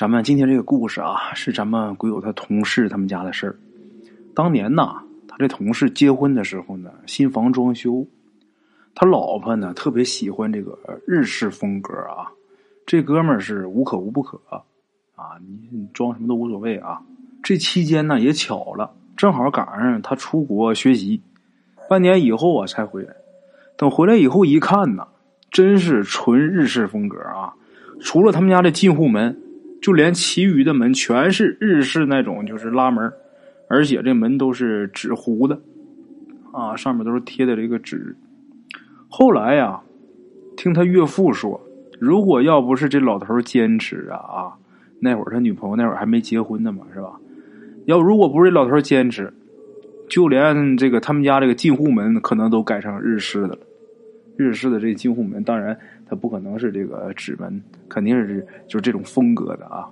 咱们今天这个故事啊，是咱们鬼友他同事他们家的事儿。当年呐，他这同事结婚的时候呢，新房装修，他老婆呢特别喜欢这个日式风格啊。这哥们儿是无可无不可啊，你装什么都无所谓啊。这期间呢也巧了，正好赶上他出国学习，半年以后啊才回来。等回来以后一看呐，真是纯日式风格啊！除了他们家的进户门。就连其余的门全是日式那种，就是拉门，而且这门都是纸糊的，啊，上面都是贴的这个纸。后来呀，听他岳父说，如果要不是这老头坚持啊啊，那会儿他女朋友那会儿还没结婚呢嘛，是吧？要如果不是这老头坚持，就连这个他们家这个进户门可能都改成日式的了。日式的这进户门，当然。它不可能是这个纸门，肯定是就是这种风格的啊。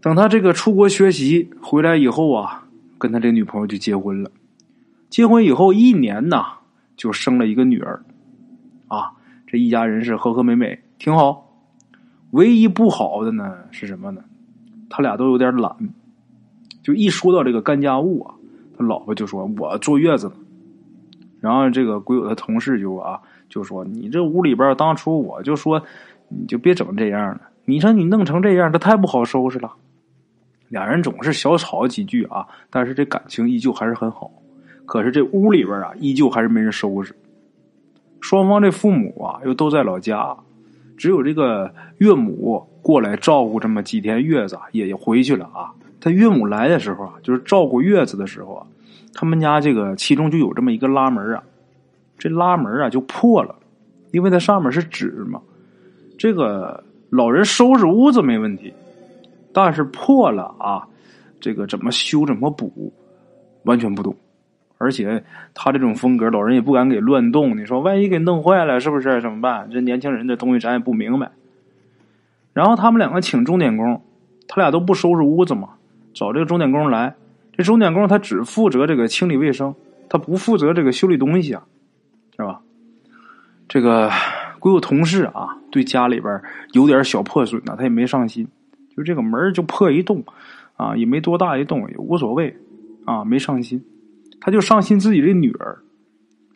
等他这个出国学习回来以后啊，跟他这女朋友就结婚了。结婚以后一年呐，就生了一个女儿，啊，这一家人是和和美美，挺好。唯一不好的呢是什么呢？他俩都有点懒，就一说到这个干家务啊，他老婆就说：“我坐月子。”然后这个鬼友的同事就啊。就说你这屋里边，当初我就说，你就别整这样了。你说你弄成这样，这太不好收拾了。俩人总是小吵几句啊，但是这感情依旧还是很好。可是这屋里边啊，依旧还是没人收拾。双方这父母啊，又都在老家，只有这个岳母过来照顾这么几天月子，也回去了啊。他岳母来的时候啊，就是照顾月子的时候啊，他们家这个其中就有这么一个拉门啊。这拉门啊就破了，因为它上面是纸嘛。这个老人收拾屋子没问题，但是破了啊，这个怎么修怎么补，完全不懂。而且他这种风格，老人也不敢给乱动。你说万一给弄坏了，是不是怎么办？这年轻人的东西咱也不明白。然后他们两个请钟点工，他俩都不收拾屋子嘛，找这个钟点工来。这钟点工他只负责这个清理卫生，他不负责这个修理东西啊。是吧？这个归我同事啊，对家里边有点小破损呢，他也没上心。就这个门就破一洞，啊，也没多大一洞，也无所谓，啊，没上心。他就上心自己的女儿，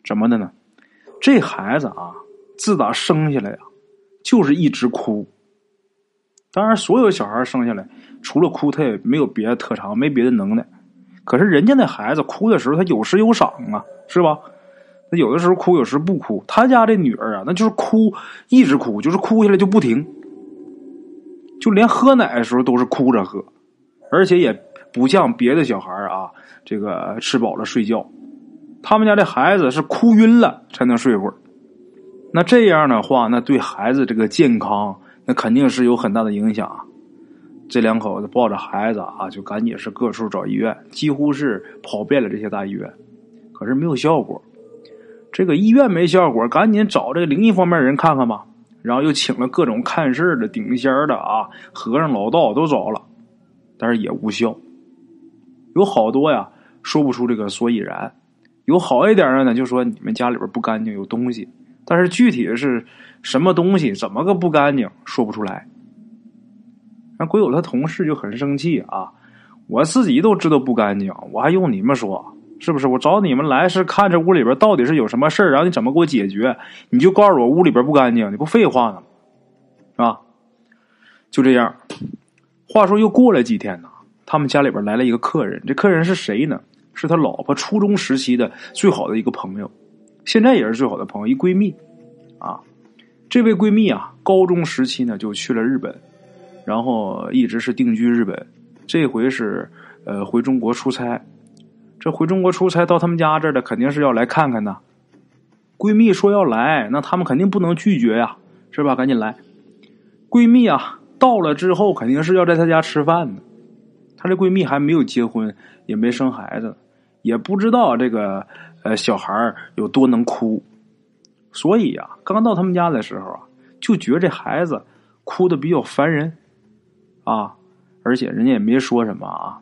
怎么的呢？这孩子啊，自打生下来呀，就是一直哭。当然，所有小孩生下来除了哭，他也没有别的特长，没别的能耐。可是人家那孩子哭的时候，他有时有赏啊，是吧？他有的时候哭，有时不哭。他家这女儿啊，那就是哭，一直哭，就是哭下来就不停，就连喝奶的时候都是哭着喝，而且也不像别的小孩啊，这个吃饱了睡觉。他们家这孩子是哭晕了才能睡会儿。那这样的话，那对孩子这个健康，那肯定是有很大的影响。这两口子抱着孩子啊，就赶紧是各处找医院，几乎是跑遍了这些大医院，可是没有效果。这个医院没效果，赶紧找这个灵异方面人看看吧。然后又请了各种看事的、顶仙的啊，和尚、老道都找了，但是也无效。有好多呀，说不出这个所以然。有好一点的呢，就说你们家里边不干净，有东西。但是具体的是什么东西，怎么个不干净，说不出来。那鬼友他同事就很生气啊，我自己都知道不干净，我还用你们说？是不是我找你们来是看这屋里边到底是有什么事儿，然后你怎么给我解决？你就告诉我屋里边不干净，你不废话呢，是吧？就这样。话说又过了几天呢，他们家里边来了一个客人，这客人是谁呢？是他老婆初中时期的最好的一个朋友，现在也是最好的朋友，一闺蜜啊。这位闺蜜啊，高中时期呢就去了日本，然后一直是定居日本，这回是呃回中国出差。这回中国出差到他们家这儿的，肯定是要来看看的。闺蜜说要来，那他们肯定不能拒绝呀，是吧？赶紧来。闺蜜啊，到了之后肯定是要在她家吃饭的。她这闺蜜还没有结婚，也没生孩子，也不知道这个呃小孩有多能哭，所以呀，刚到他们家的时候啊，就觉得这孩子哭的比较烦人啊，而且人家也没说什么啊。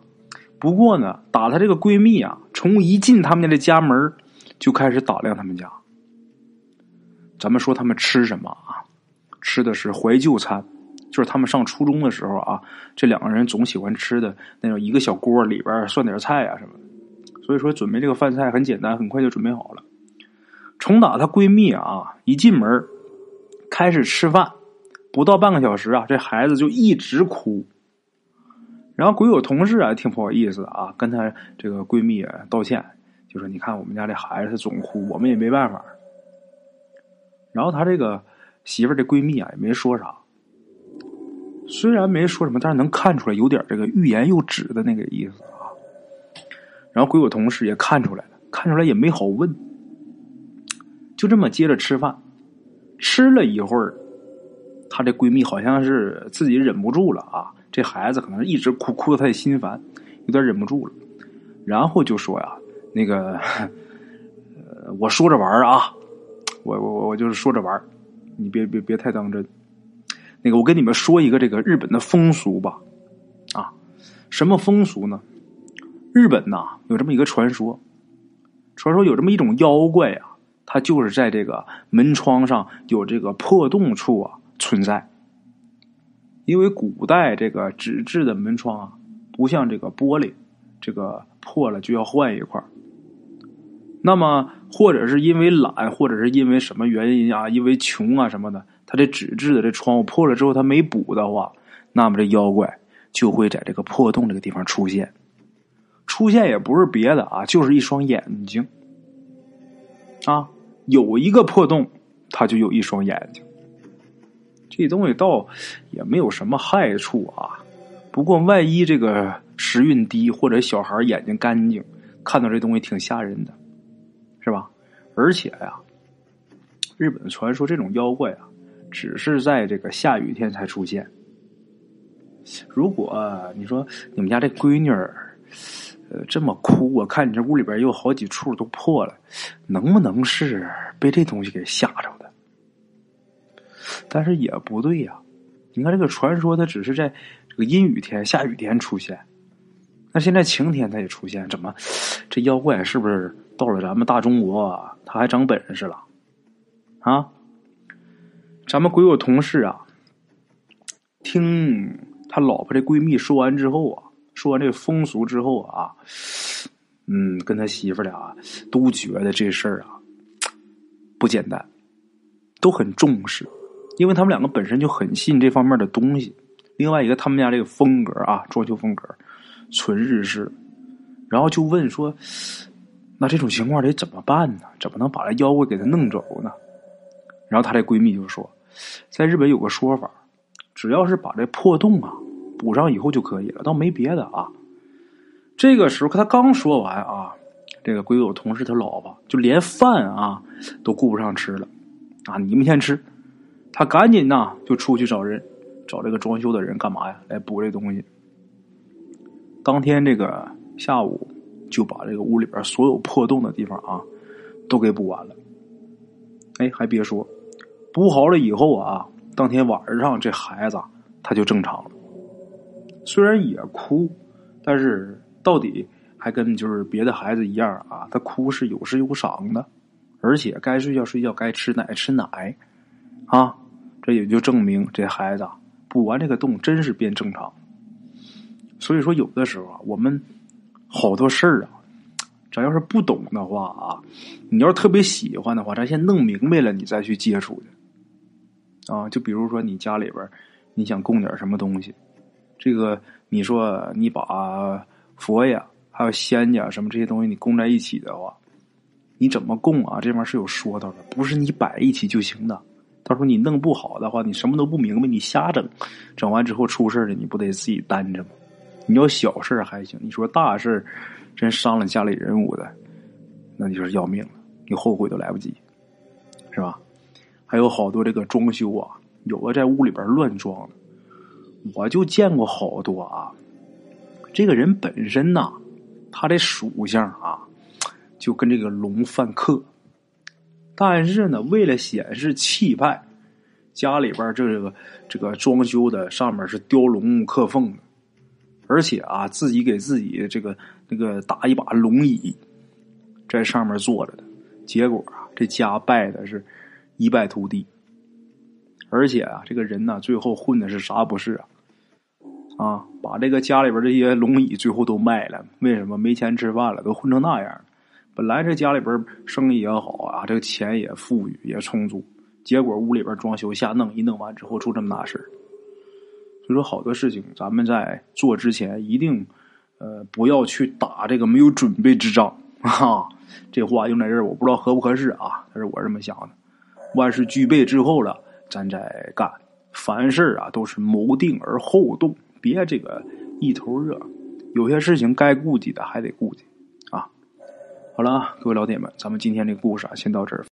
不过呢，打她这个闺蜜啊，从一进他们家的家门就开始打量他们家。咱们说他们吃什么啊？吃的是怀旧餐，就是他们上初中的时候啊，这两个人总喜欢吃的那种一个小锅里边涮点菜啊什么的。所以说，准备这个饭菜很简单，很快就准备好了。从打她闺蜜啊一进门开始吃饭，不到半个小时啊，这孩子就一直哭。然后鬼友同事啊，挺不好意思的啊，跟她这个闺蜜啊道歉，就说：“你看我们家这孩子他总哭，我们也没办法。”然后她这个媳妇儿的闺蜜啊，也没说啥。虽然没说什么，但是能看出来有点这个欲言又止的那个意思啊。然后鬼友同事也看出来了，看出来也没好问，就这么接着吃饭。吃了一会儿，她这闺蜜好像是自己忍不住了啊，这孩子可能一直哭，哭的她也心烦，有点忍不住了，然后就说呀：“那个，呃，我说着玩啊，我我我就是说着玩你别别别太当真。那个，我跟你们说一个这个日本的风俗吧，啊，什么风俗呢？日本呐有这么一个传说，传说有这么一种妖怪啊。”它就是在这个门窗上有这个破洞处啊存在，因为古代这个纸质的门窗啊，不像这个玻璃，这个破了就要换一块那么或者是因为懒，或者是因为什么原因啊，因为穷啊什么的，它这纸质的这窗户破了之后，它没补的话，那么这妖怪就会在这个破洞这个地方出现。出现也不是别的啊，就是一双眼睛啊。有一个破洞，他就有一双眼睛。这东西倒也没有什么害处啊。不过万一这个时运低，或者小孩眼睛干净，看到这东西挺吓人的，是吧？而且呀，日本传说这种妖怪啊，只是在这个下雨天才出现。如果你说你们家这闺女儿。呃，这么哭，我看你这屋里边有好几处都破了，能不能是被这东西给吓着？但是也不对呀，你看这个传说，它只是在这个阴雨天、下雨天出现，那现在晴天它也出现，怎么这妖怪是不是到了咱们大中国，他还长本事了？啊？咱们鬼友同事啊，听他老婆这闺蜜说完之后啊。说完这个风俗之后啊，嗯，跟他媳妇俩都觉得这事儿啊不简单，都很重视，因为他们两个本身就很信这方面的东西。另外一个，他们家这个风格啊，装修风格纯日式，然后就问说：“那这种情况得怎么办呢？怎么能把这妖怪给他弄走呢？”然后她这闺蜜就说：“在日本有个说法，只要是把这破洞啊。”补上以后就可以了，倒没别的啊。这个时候他刚说完啊，这个鬼友同事他老婆就连饭啊都顾不上吃了啊，你们先吃。他赶紧呐就出去找人，找这个装修的人干嘛呀？来补这东西。当天这个下午就把这个屋里边所有破洞的地方啊都给补完了。哎，还别说，补好了以后啊，当天晚上这孩子他就正常了。虽然也哭，但是到底还跟就是别的孩子一样啊，他哭是有时有赏的，而且该睡觉睡觉，该吃奶吃奶，啊，这也就证明这孩子补完这个洞真是变正常。所以说，有的时候啊，我们好多事儿啊，咱要是不懂的话啊，你要是特别喜欢的话，咱先弄明白了，你再去接触的啊。就比如说你家里边你想供点什么东西。这个，你说你把佛呀，还有仙家什么这些东西，你供在一起的话，你怎么供啊？这玩意儿是有说道的，不是你摆一起就行的。到时候你弄不好的话，你什么都不明白，你瞎整，整完之后出事了，你不得自己担着吗？你要小事还行，你说大事真伤了家里人物的，那你就是要命了，你后悔都来不及，是吧？还有好多这个装修啊，有的在屋里边乱装。我就见过好多啊，这个人本身呐，他的属相啊，就跟这个龙犯克。但是呢，为了显示气派，家里边这个这个装修的上面是雕龙刻凤的，而且啊，自己给自己这个那个打一把龙椅，在上面坐着的。结果啊，这家败的是一败涂地。而且啊，这个人呢，最后混的是啥不是啊？啊，把这个家里边这些龙椅最后都卖了，为什么没钱吃饭了？都混成那样本来这家里边生意也好啊，这个钱也富裕也充足，结果屋里边装修瞎弄一弄完之后出这么大事所以说，好多事情咱们在做之前一定呃不要去打这个没有准备之仗啊。这话用在这儿我不知道合不合适啊，但是我这么想的。万事俱备之后了，咱再干。凡事啊都是谋定而后动。别这个一头热，有些事情该顾及的还得顾及啊。好了啊，各位老铁们，咱们今天这个故事啊，先到这儿。